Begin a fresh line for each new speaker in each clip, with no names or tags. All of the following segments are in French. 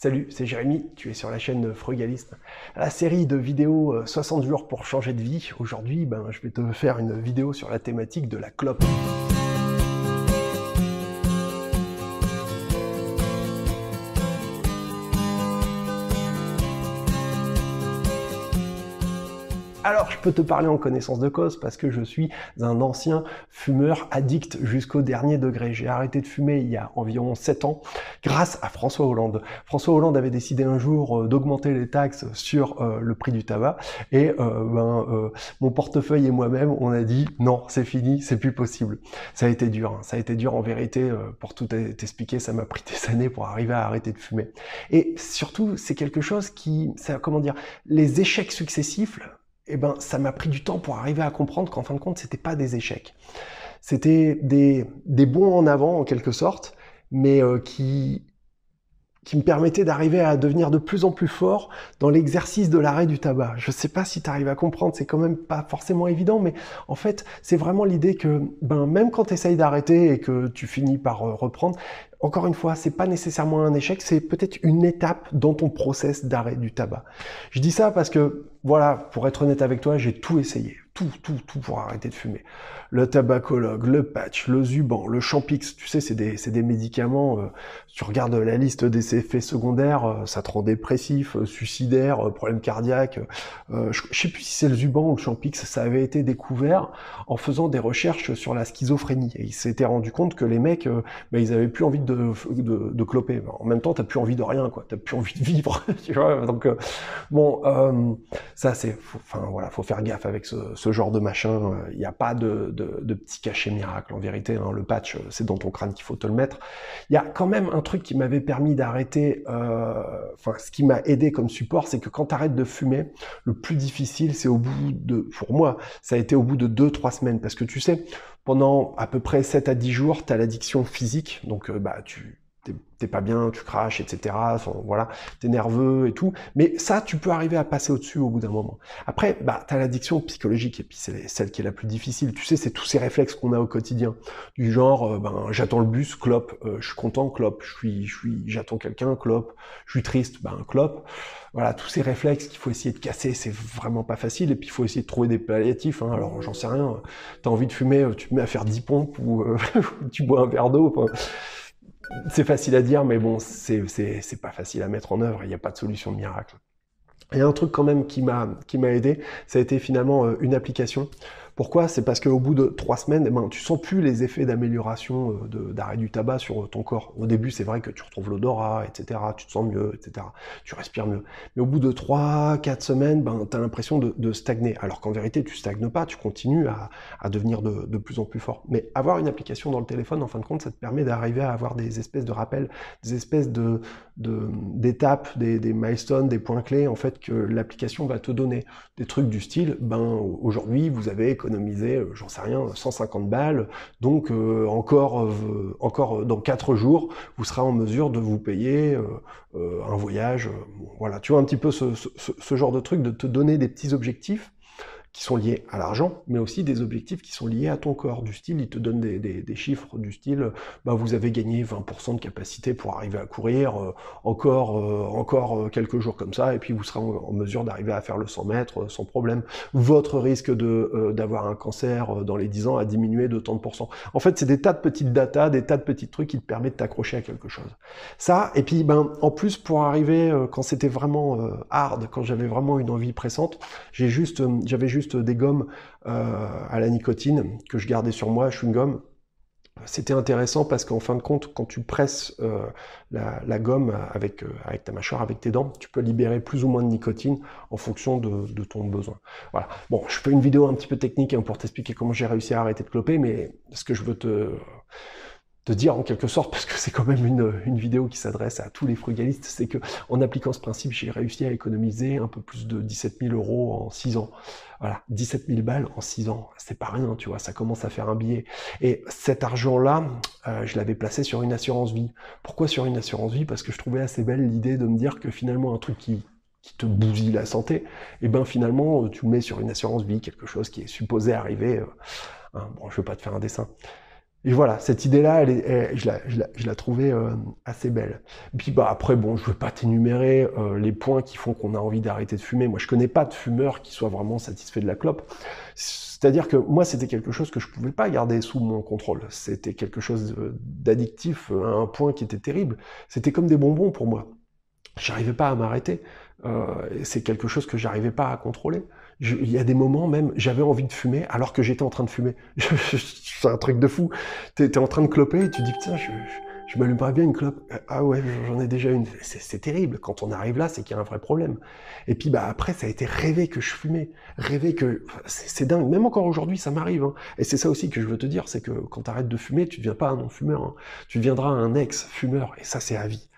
Salut, c'est Jérémy, tu es sur la chaîne Frugaliste. La série de vidéos 60 euh, jours pour changer de vie. Aujourd'hui, ben, je vais te faire une vidéo sur la thématique de la clope. Alors, je peux te parler en connaissance de cause parce que je suis un ancien fumeur addict jusqu'au dernier degré. J'ai arrêté de fumer il y a environ 7 ans grâce à François Hollande. François Hollande avait décidé un jour euh, d'augmenter les taxes sur euh, le prix du tabac et euh, ben, mon portefeuille et moi-même, on a dit non, c'est fini, c'est plus possible. Ça a été dur, hein. ça a été dur en vérité. pour tout t'expliquer, ça m'a pris des années pour arriver à arrêter de fumer. Et surtout, c'est quelque chose qui, ça, comment dire, les échecs successifs eh ben, ça m'a pris du temps pour arriver à comprendre qu'en fin de compte, c'était pas des échecs. C'était des, des bons en avant, en quelque sorte, mais euh, qui, qui me permettaient d'arriver à devenir de plus en plus fort dans l'exercice de l'arrêt du tabac. Je sais pas si tu arrives à comprendre, c'est quand même pas forcément évident, mais en fait, c'est vraiment l'idée que ben, même quand tu essayes d'arrêter et que tu finis par euh, reprendre, encore une fois, c'est pas nécessairement un échec, c'est peut-être une étape dans ton process d'arrêt du tabac. Je dis ça parce que, voilà, pour être honnête avec toi, j'ai tout essayé, tout, tout, tout pour arrêter de fumer. Le tabacologue, le patch, le Zuban, le Champix, tu sais, c'est des, des, médicaments, euh, tu regardes la liste des effets secondaires, euh, ça te rend dépressif, euh, suicidaire, problème cardiaque. je, je sais plus si c'est le Zuban ou le Champix, ça avait été découvert en faisant des recherches sur la schizophrénie. Et ils s'étaient rendu compte que les mecs, ben, ils avaient plus envie de de, cloper. En même temps, t'as plus envie de rien, quoi. T'as plus envie de vivre, tu vois. Donc, euh, bon, euh, ça, c'est, enfin, voilà, faut faire gaffe avec ce, genre de machin. Il n'y a pas de, de, petit cachet miracle, en vérité. Hein. Le patch, c'est dans ton crâne qu'il faut te le mettre. Il y a quand même un truc qui m'avait permis d'arrêter, euh, enfin, ce qui m'a aidé comme support, c'est que quand t'arrêtes de fumer, le plus difficile, c'est au bout de, pour moi, ça a été au bout de 2-3 semaines. Parce que tu sais, pendant à peu près 7 à 10 jours, tu as l'addiction physique, donc bah, tu t'es pas bien, tu craches, etc. Voilà, t'es nerveux et tout. Mais ça, tu peux arriver à passer au-dessus au bout d'un moment. Après, bah, t'as l'addiction psychologique et puis c'est celle qui est la plus difficile. Tu sais, c'est tous ces réflexes qu'on a au quotidien, du genre, euh, ben, j'attends le bus, clope, euh, je suis content, clope, je suis, j'attends quelqu'un, clope, je suis triste, ben, clope. Voilà, tous ces réflexes qu'il faut essayer de casser, c'est vraiment pas facile. Et puis il faut essayer de trouver des palliatifs. Hein. Alors j'en sais rien. T'as envie de fumer, tu te mets à faire 10 pompes ou tu bois un verre d'eau c'est facile à dire, mais bon, c'est pas facile à mettre en œuvre. Il n'y a pas de solution de miracle. A un truc quand même qui m'a qui m'a aidé, ça a été finalement euh, une application pourquoi? C'est parce qu'au bout de trois semaines, eh ben, tu sens plus les effets d'amélioration euh, d'arrêt du tabac sur euh, ton corps. Au début, c'est vrai que tu retrouves l'odorat, etc. Tu te sens mieux, etc. Tu respires mieux. Mais au bout de trois, quatre semaines, ben, tu as l'impression de, stagner. Alors qu'en vérité, tu stagnes pas, tu continues à, devenir de, plus en plus fort. Mais avoir une application dans le téléphone, en fin de compte, ça te permet d'arriver à avoir des espèces de rappels, des espèces de d'étapes, des, des milestones, des points clés, en fait, que l'application va te donner. Des trucs du style, ben, aujourd'hui, vous avez économiser, euh, j'en sais rien, 150 balles. Donc euh, encore, euh, encore dans 4 jours, vous serez en mesure de vous payer un voyage. voilà, tu vois un petit peu ce, ce genre de truc, de te donner des petits objectifs sont liés à l'argent, mais aussi des objectifs qui sont liés à ton corps. Du style, il te donne des, des, chiffres du style, bah, vous avez gagné 20% de capacité pour arriver à courir, euh, encore, euh, encore euh, quelques jours comme ça, et puis vous serez en, mesure d'arriver à faire le 100 mètres sans problème. Votre risque de d'avoir un cancer dans les 10 ans a diminué de tant de pourcents. En fait, c'est des tas de petites datas, des tas de petits trucs qui te permettent de t'accrocher à quelque chose. Ça, et puis ben en plus pour arriver quand c'était vraiment hard, quand j'avais vraiment une envie pressante, j'ai juste, j'avais juste des gommes euh, à la nicotine que je gardais sur moi, gomme. C'était intéressant parce qu'en fin de compte, quand tu presses euh, la, gomme avec, euh, avec ta mâchoire, avec tes dents, tu peux libérer plus ou moins de nicotine en fonction de, ton besoin. Voilà. Bon, je fais une vidéo un petit peu technique hein, pour t'expliquer comment j'ai réussi à arrêter de cloper, mais ce que je veux te de dire en quelque sorte, parce que c'est quand même une, vidéo qui s'adresse à tous les frugalistes, c'est que en appliquant ce principe, j'ai réussi à économiser un peu plus de 17 000 euros en 6 ans. Voilà, 17 000 balles en 6 ans, c'est pas rien, tu vois, ça commence à faire un billet. Et cet argent-là, euh, je l'avais placé sur une assurance vie. Pourquoi sur une assurance vie? Parce que je trouvais assez belle l'idée de me dire que finalement un truc qui qui te bousille la santé, et eh ben finalement tu le mets sur une assurance vie, quelque chose qui est supposé arriver. Euh, hein, bon, je veux pas te faire un dessin. Et voilà, cette idée-là, je, la, trouvais euh, assez belle. puis bah après, bon, je ne veux pas t'énumérer euh, les points qui font qu'on a envie d'arrêter de fumer. Moi, je connais pas de fumeur qui soit vraiment satisfait de la clope. C'est-à-dire que moi, c'était quelque chose que je pouvais pas garder sous mon contrôle. C'était quelque chose d'addictif à un point qui était terrible. C'était comme des bonbons pour moi. J'arrivais pas à m'arrêter. Euh, c'est quelque chose que j'arrivais pas à contrôler il y a des moments même, j'avais envie de fumer alors que j'étais en train de fumer. c'est un truc de fou. Tu es, en train de cloper et tu dis, tiens, je, je, m'allumerais bien une clope. Ah ouais, j'en ai déjà une. C'est terrible. Quand on arrive là, c'est qu'il y a un vrai problème. Et puis bah après, ça a été rêvé que je fumais. Rêver que... C'est dingue. Même encore aujourd'hui, ça m'arrive. Hein. Et c'est ça aussi que je veux te dire, c'est que quand tu arrêtes de fumer, tu ne deviens pas un non-fumeur. Hein. Tu deviendras un ex-fumeur. Et ça, c'est à vie.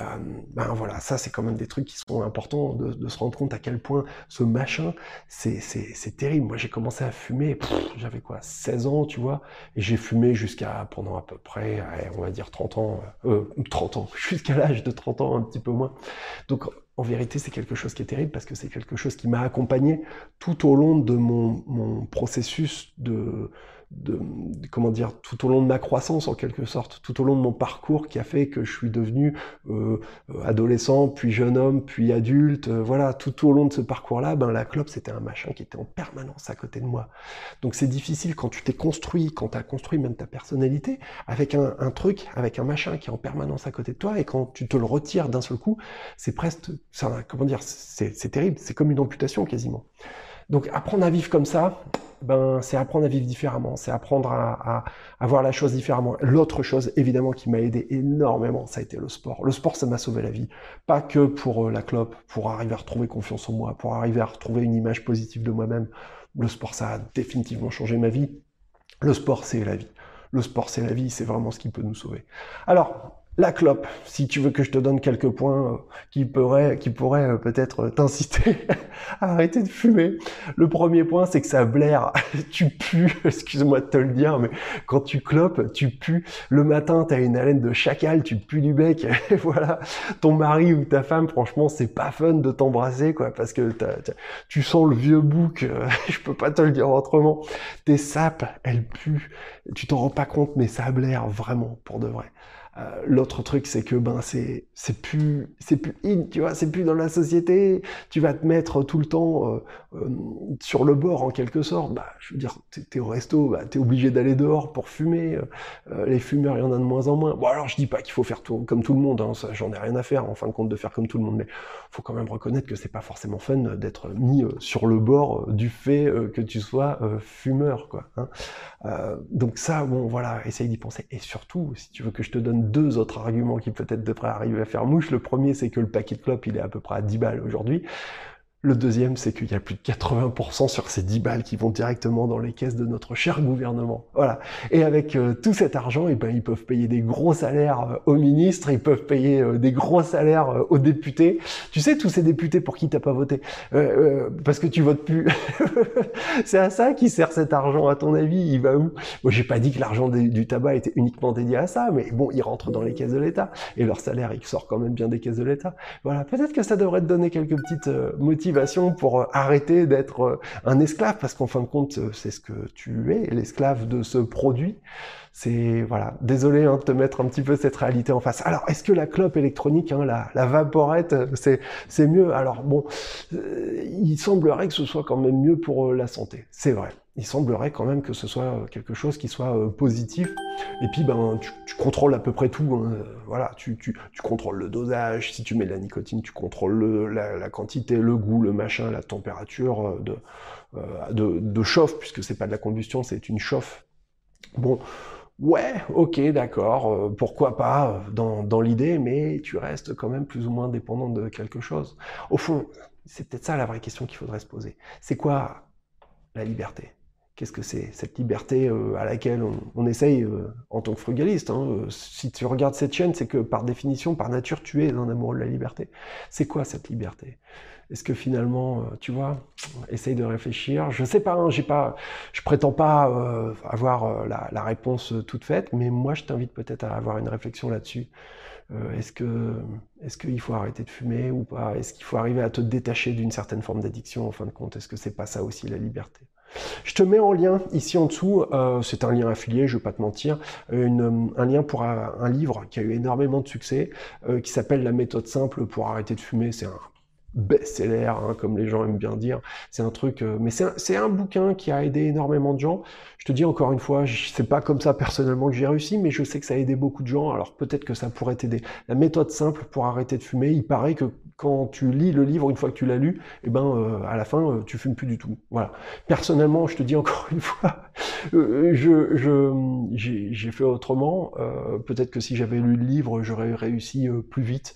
Euh, ben voilà, ça c'est quand même des trucs qui sont importants de, se rendre compte à quel point ce machin, c'est terrible. Moi j'ai commencé à fumer, j'avais quoi, 16 ans, tu vois, et j'ai fumé jusqu'à pendant à peu près, on va dire 30 ans, euh, 30 ans, jusqu'à l'âge de 30 ans, un petit peu moins. Donc en vérité, c'est quelque chose qui est terrible parce que c'est quelque chose qui m'a accompagné tout au long de mon, mon processus de, de, comment dire, tout au long de ma croissance en quelque sorte, tout au long de mon parcours qui a fait que je suis devenu euh, adolescent, puis jeune homme, puis adulte, euh, voilà, tout au long de ce parcours-là, ben la clope c'était un machin qui était en permanence à côté de moi. Donc c'est difficile quand tu t'es construit, quand tu as construit même ta personnalité, avec un, un, truc, avec un machin qui est en permanence à côté de toi, et quand tu te le retires d'un seul coup, c'est presque, ça, comment dire, c'est terrible, c'est comme une amputation quasiment. Donc apprendre à vivre comme ça, ben, c'est apprendre à vivre différemment, c'est apprendre à, voir la chose différemment. L'autre chose, évidemment, qui m'a aidé énormément, ça a été le sport. Le sport, ça m'a sauvé la vie. Pas que pour euh, la clope, pour arriver à retrouver confiance en moi, pour arriver à retrouver une image positive de moi-même. Le sport, ça a définitivement changé ma vie. Le sport, c'est la vie. Le sport, c'est la vie, c'est vraiment ce qui peut nous sauver. Alors, la clope, si tu veux que je te donne quelques points euh, qui pourraient, qui pourraient euh, peut-être t'inciter à arrêter de fumer. Le premier point, c'est que ça blaire. tu pues, excuse-moi de te le dire, mais quand tu clopes, tu pues. Le matin, tu as une haleine de chacal, tu pues du bec. Et voilà, ton mari ou ta femme, franchement, c'est pas fun de t'embrasser, quoi, parce que tu sens le vieux bouc. je peux pas te le dire autrement. Tes sapes, elles puent. Tu t'en rends pas compte, mais ça blaire vraiment, pour de vrai. Euh, l'autre truc, c'est que ben c'est c'est plus c'est plus in, tu vois, c'est plus dans la société. Tu vas te mettre tout le temps euh, euh, sur le bord en quelque sorte. Bah, je veux dire, t'es es au resto, bah, t'es obligé d'aller dehors pour fumer. les fumeurs, il y en a de moins en moins. Bon, alors je dis pas qu'il faut faire tout comme tout le monde. Hein, j'en ai rien à faire en fin de compte de faire comme tout le monde, mais faut quand même reconnaître que c'est pas forcément fun d'être mis sur le bord du fait que tu sois fumeur, quoi. Hein. donc ça, bon, voilà, essaye d'y penser. Et surtout, si tu veux que je te donne deux autres arguments qui peut-être devraient arriver à faire mouche. Le premier, c'est que le paquet de clopes, il est à peu près à 10 balles aujourd'hui. Le deuxième, c'est qu'il y a plus de 80% sur ces 10 balles qui vont directement dans les caisses de notre cher gouvernement. Voilà. Et avec euh, tout cet argent, eh ben, ils peuvent payer des gros salaires euh, aux ministres, ils peuvent payer euh, des gros salaires aux députés. Tu sais, tous ces députés pour qui t'as pas voté, parce que tu votes plus. c'est à ça qui sert cet argent, à ton avis? Il va où? Moi, j'ai pas dit que l'argent du tabac était uniquement dédié à ça, mais bon, il rentre dans les caisses de l'État. Et leur salaire, il sort quand même bien des caisses de l'État. Voilà. Peut-être que ça devrait te donner quelques petites motivations pour euh, arrêter d'être euh, un esclave, parce qu'en fin de compte, euh, c'est ce que tu es, l'esclave de ce produit. C'est voilà, désolé hein, de te mettre un petit peu cette réalité en face. Alors, est-ce que la clope électronique, hein, la, la vaporette, c'est c'est mieux? Alors bon, il semblerait que ce soit quand même mieux pour la santé. C'est vrai il semblerait quand même que ce soit euh, quelque chose qui soit euh, positif. Et puis, ben, tu, contrôles à peu près tout. Hein. Voilà, tu, tu, tu, contrôles le dosage. Si tu mets de la nicotine, tu contrôles le, la, la, quantité, le goût, le machin, la température euh, de, de, de chauffe, puisque c'est pas de la combustion, c'est une chauffe. Bon, ouais, ok, d'accord, pourquoi pas dans, dans l'idée, mais tu restes quand même plus ou moins dépendant de quelque chose. Au fond, c'est peut-être ça la vraie question qu'il faudrait se poser. C'est quoi la liberté? Qu'est-ce que c'est cette liberté euh, à laquelle on, essaye euh, en tant que frugaliste hein, euh, Si tu regardes cette chaîne, c'est que par définition, par nature, tu es un amoureux de la liberté. C'est quoi cette liberté? Est-ce que finalement, tu vois, essaye de réfléchir. Je sais pas, hein, pas, je prétends pas avoir la, réponse toute faite, mais moi, je t'invite peut-être à avoir une réflexion là-dessus. est-ce qu'il faut arrêter de fumer ou pas? Est-ce qu'il faut arriver à te détacher d'une certaine forme d'addiction en fin de compte? Est-ce que c'est pas ça aussi la liberté? Je te mets en lien ici en dessous, euh, c'est un lien affilié, je vais pas te mentir, un lien pour un, un, livre qui a eu énormément de succès, euh, qui s'appelle La méthode simple pour arrêter de fumer. C'est un best-seller, hein, comme les gens aiment bien dire. C'est un truc, euh, mais c'est un, un, bouquin qui a aidé énormément de gens. Je te dis encore une fois, c'est pas comme ça personnellement que j'ai réussi, mais je sais que ça a aidé beaucoup de gens. Alors peut-être que ça pourrait t'aider. La méthode simple pour arrêter de fumer, il paraît que quand tu lis le livre, une fois que tu l'as lu, eh ben euh, à la fin, euh, tu fumes plus du tout. Voilà. Personnellement, je te dis encore une fois, euh, je, je j'ai fait autrement. Peut-être que si j'avais lu le livre, j'aurais réussi plus vite.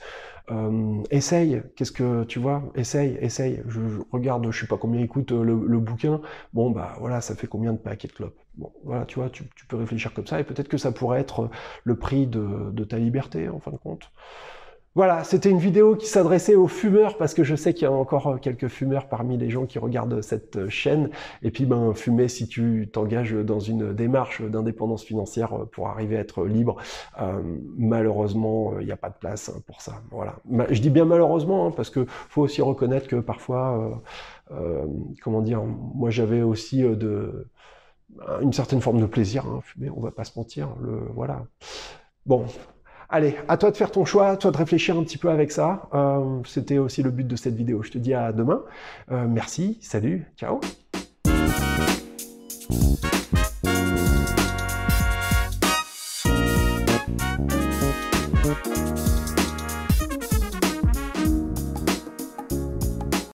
Euh, essaye, qu'est-ce que tu vois? Essaye, essaye. Je, regarde, je sais pas combien écoute le, le, bouquin. Bon, bah voilà, ça fait combien de paquets de clopes? Bon, voilà, tu vois, tu, peux réfléchir comme ça et peut-être que ça pourrait être le prix de ta liberté, en fin de compte. Voilà, c'était une vidéo qui s'adressait aux fumeurs parce que je sais qu'il y a encore euh, quelques fumeurs parmi les gens qui regardent cette euh, chaîne. Et puis, ben, fumer si tu t'engages dans une démarche d'indépendance financière euh, pour arriver à être libre. Euh, malheureusement, il n'y a pas de place hein, pour ça. Voilà. Je dis bien malheureusement hein, parce que faut aussi reconnaître que parfois, euh, comment dire, moi j'avais aussi une certaine forme de plaisir. Hein, fumer, on va pas se mentir. Voilà. Bon, Allez, à toi de faire ton choix, à toi de réfléchir un petit peu avec ça. Euh, C'était aussi le but de cette vidéo. Je te dis à demain. Euh, merci, salut, ciao.